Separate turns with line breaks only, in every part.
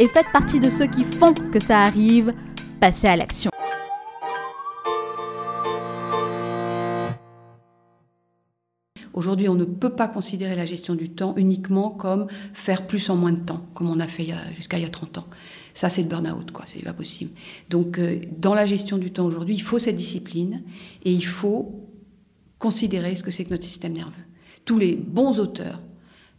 et faites partie de ceux qui font que ça arrive. Passez à l'action.
Aujourd'hui, on ne peut pas considérer la gestion du temps uniquement comme faire plus en moins de temps, comme on a fait jusqu'à il y a 30 ans. Ça, c'est le burn-out, quoi. C'est pas possible. Donc, euh, dans la gestion du temps aujourd'hui, il faut cette discipline et il faut considérer ce que c'est que notre système nerveux. Tous les bons auteurs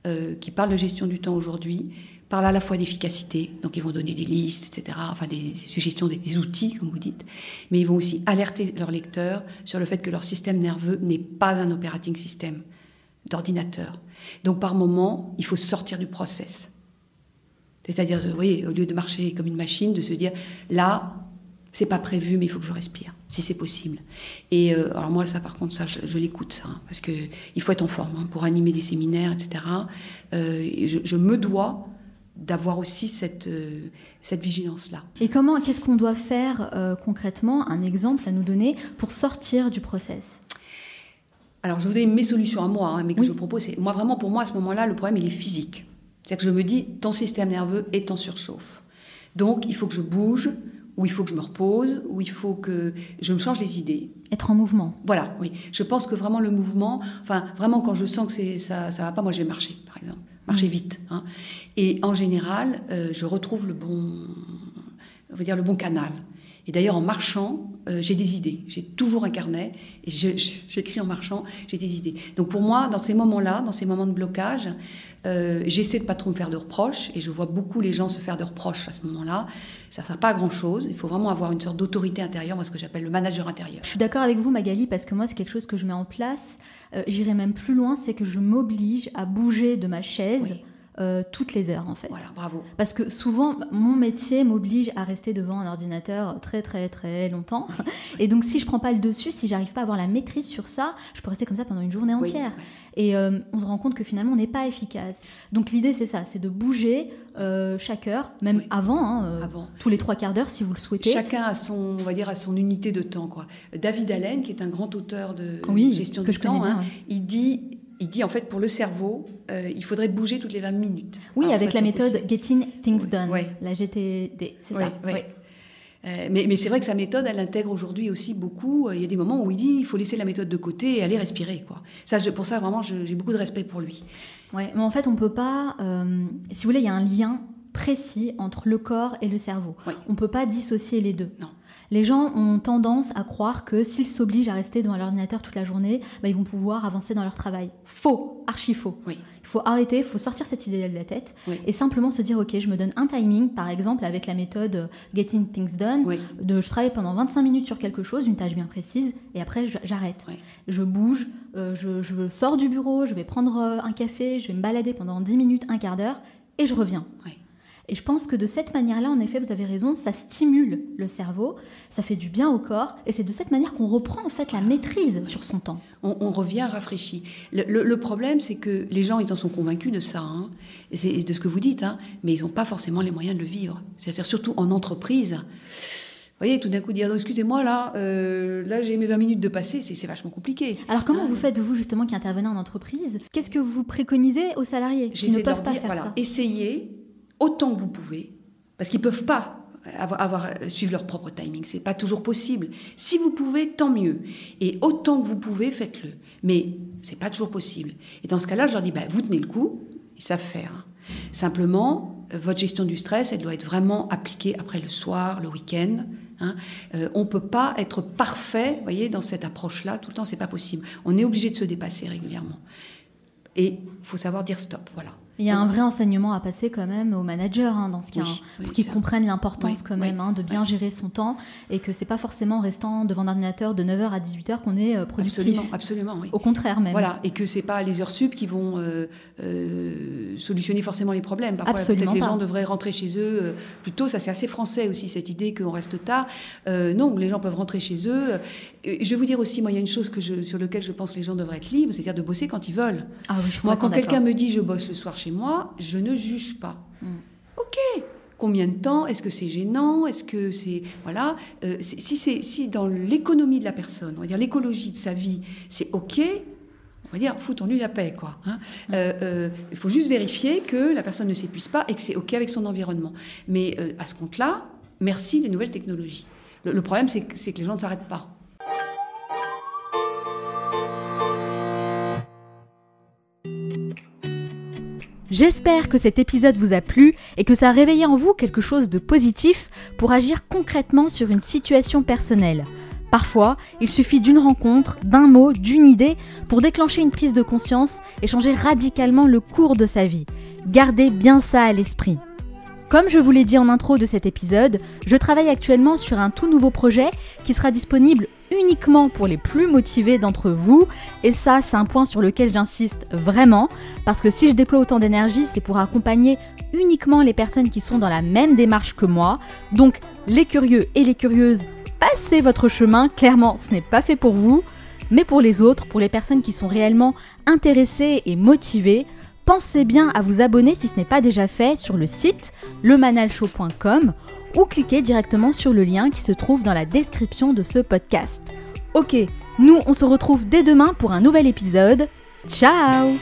euh, qui parlent de gestion du temps aujourd'hui parlent à la fois d'efficacité, donc ils vont donner des listes, etc., enfin des suggestions, des, outils, comme vous dites, mais ils vont aussi alerter leurs lecteurs sur le fait que leur système nerveux n'est pas un operating system d'ordinateur. Donc par moment, il faut sortir du process. C'est-à-dire, vous voyez, au lieu de marcher comme une machine, de se dire, là, c'est pas prévu, mais il faut que je respire, si c'est possible. Et euh, alors moi, ça, par contre, ça, je, l'écoute, ça, hein, parce que il faut être en forme hein, pour animer des séminaires, etc. Euh, je, je, me dois d'avoir aussi cette, euh, cette vigilance-là.
Et comment, qu'est-ce qu'on doit faire concrètement, un exemple à nous donner pour sortir du process?
Alors, je vous donne mes solutions à moi, hein, mais que je propose. C'est, moi, vraiment, pour moi, à ce moment-là, le problème, il est physique. C'est-à-dire que je me dis, ton système nerveux est en surchauffe. Donc, il faut que je bouge, ou il faut que je me repose, ou il faut que je me change les idées.
Être en mouvement.
Voilà, oui. Je pense que vraiment le mouvement, enfin, vraiment, quand je sens que c'est, ça ne va pas, moi, je vais marcher, par exemple marcher mm. vite. Hein. Et en général, euh, je retrouve le bon, on va dire le bon canal. Et d'ailleurs, en marchant, euh, j'ai des idées. J'ai toujours un carnet et j'écris en marchant, j'ai des idées. Donc pour moi, dans ces moments-là, dans ces moments de blocage, euh, j'essaie de pas trop me faire de reproches et je vois beaucoup les gens se faire de reproches à ce moment-là. Ça ne sert pas à grand-chose. Il faut vraiment avoir une sorte d'autorité intérieure, moi ce que j'appelle le manager intérieur.
Je suis d'accord avec vous, Magali, parce que moi, c'est quelque chose que je mets en place. J'irai même plus loin, c'est que je m'oblige à bouger de ma chaise. Euh, toutes les heures en fait.
Voilà, bravo.
Parce que souvent, mon métier m'oblige à rester devant un ordinateur très très très longtemps. Et donc, si je prends pas le dessus, si j'arrive pas à avoir la maîtrise sur ça, je peux rester comme ça pendant une journée entière. Et euh, on se rend compte que finalement, on n'est pas efficace. Donc, l'idée, c'est ça, c'est de bouger euh, chaque heure, même avant, hein, avant, tous les trois quarts d'heure, si vous le souhaitez.
Chacun a son, on va dire, à son unité de temps. Quoi. David Allen, qui est un grand auteur de gestion du temps, hein, il dit il dit en fait pour le cerveau, euh, il faudrait bouger toutes les 20 minutes.
Oui, avec la méthode Getting Things Done, la GTD, c'est ça.
Euh, mais, mais c'est vrai que sa méthode, elle intègre aujourd'hui aussi beaucoup. Euh, il y a des moments où il dit il faut laisser la méthode de côté et aller respirer. Quoi. Ça, pour ça, vraiment, j'ai beaucoup de respect pour lui.
Ouais, mais en fait, on peut pas. si vous voulez, il y a un lien précis entre le corps et le cerveau. On ne peut pas dissocier les deux.
Non
les gens ont tendance à croire que s'ils s'obligent à rester devant l'ordinateur toute la journée, bah, ils vont pouvoir avancer dans leur travail. Faux, archi faux.
Oui.
Il faut arrêter, il faut sortir cette idée de la tête et simplement se dire ok, je me donne un timing, par exemple avec la méthode Getting Things Done, de je travaille pendant 25 minutes sur quelque chose, une tâche bien précise, et après j'arrête. Je bouge, euh, je, je, sors du bureau, je vais prendre euh, un café, je vais me balader pendant 10 minutes, un quart d'heure, et je reviens. Et je pense que de cette manière-là, en effet, vous avez raison, ça stimule le cerveau, ça fait du bien au corps, et c'est de cette manière qu'on reprend en fait la maîtrise sur son temps.
On, revient rafraîchi. Le, problème, c'est que les gens, ils en sont convaincus de ça, hein, et de ce que vous dites, hein, mais ils n'ont pas forcément les moyens de le vivre. C'est-à-dire surtout en entreprise. Vous voyez, tout d'un coup dire excusez-moi là, euh, là j'ai mes 20 minutes de passer, c'est vachement compliqué.
Alors comment vous faites vous justement qui intervenez en entreprise? Qu'est-ce que vous préconisez aux salariés qui ne peuvent pas faire ça?
Essayez autant que vous pouvez, parce qu'ils peuvent pas avoir, suivre leur propre timing. C'est pas toujours possible. Si vous pouvez, tant mieux. Et autant que vous pouvez, faites-le. Mais c'est pas toujours possible. Et dans ce cas-là, je leur dis, bah, vous tenez le coup, ils savent faire. Simplement, euh, votre gestion du stress, elle doit être vraiment appliquée après le soir, le week-end, Hein. Euh, on ne peut pas être parfait, voyez, dans cette approche-là, tout le temps, c'est pas possible. On est obligé de se dépasser régulièrement. Et il faut savoir dire stop, voilà.
Il y a un vrai enseignement à passer quand même aux managers hein, dans ce cas, hein, pour qu'ils comprennent l'importance quand même hein, de bien gérer son temps et que c'est pas forcément en restant devant l'ordinateur de 9h à 18h qu'on est euh, productif.
Absolument, absolument, oui.
Au contraire même.
Voilà, et que c'est pas les heures sup qui vont euh, euh, solutionner forcément les problèmes. Parfois, peut-être les gens devraient rentrer chez eux plus tôt. Ça, c'est assez français aussi, cette idée qu'on reste tard. non, les gens peuvent rentrer chez eux. je vais vous dire aussi, moi, il y a une chose que je, sur laquelle je pense que les gens devraient être libres, c'est-à-dire de bosser quand ils veulent.
Ah oui, je
moi, quand quelqu'un me dit je bosse le soir chez moi, je ne juge pas. Mm. Ok, combien de temps? Est-ce que c'est gênant? Est-ce que c'est voilà euh, Si c'est si dans l'économie de la personne, on va dire l'écologie de sa vie, c'est ok. On va dire, foutons-lui la paix, quoi. Hein. Euh, euh, il faut juste vérifier que la personne ne s'épuise pas et que c'est OK avec son environnement. Mais à ce compte-là, merci les nouvelles technologies. le problème, c'est que les gens ne s'arrêtent pas.
J'espère que cet épisode vous a plu et que ça a réveillé en vous quelque chose de positif pour agir concrètement sur une situation personnelle. Parfois, il suffit d'une rencontre, d'un mot, d'une idée pour déclencher une prise de conscience et changer radicalement le cours de sa vie. Gardez bien ça à l'esprit. Comme je vous l'ai dit en intro de cet épisode, je travaille actuellement sur un tout nouveau projet qui sera disponible uniquement pour les plus motivés d'entre vous. Et ça, c'est un point sur lequel j'insiste vraiment, parce que si je déploie autant d'énergie, c'est pour accompagner uniquement les personnes qui sont dans la même démarche que moi. Donc, les curieux et les curieuses, passez votre chemin, clairement, ce n'est pas fait pour vous. Mais pour les autres, pour les personnes qui sont réellement intéressées et motivées, pensez bien à vous abonner si ce n'est pas déjà fait sur le site lemanalshow.com ou cliquez directement sur le lien qui se trouve dans la description de ce podcast. Ok, nous on se retrouve dès demain pour un nouvel épisode. Ciao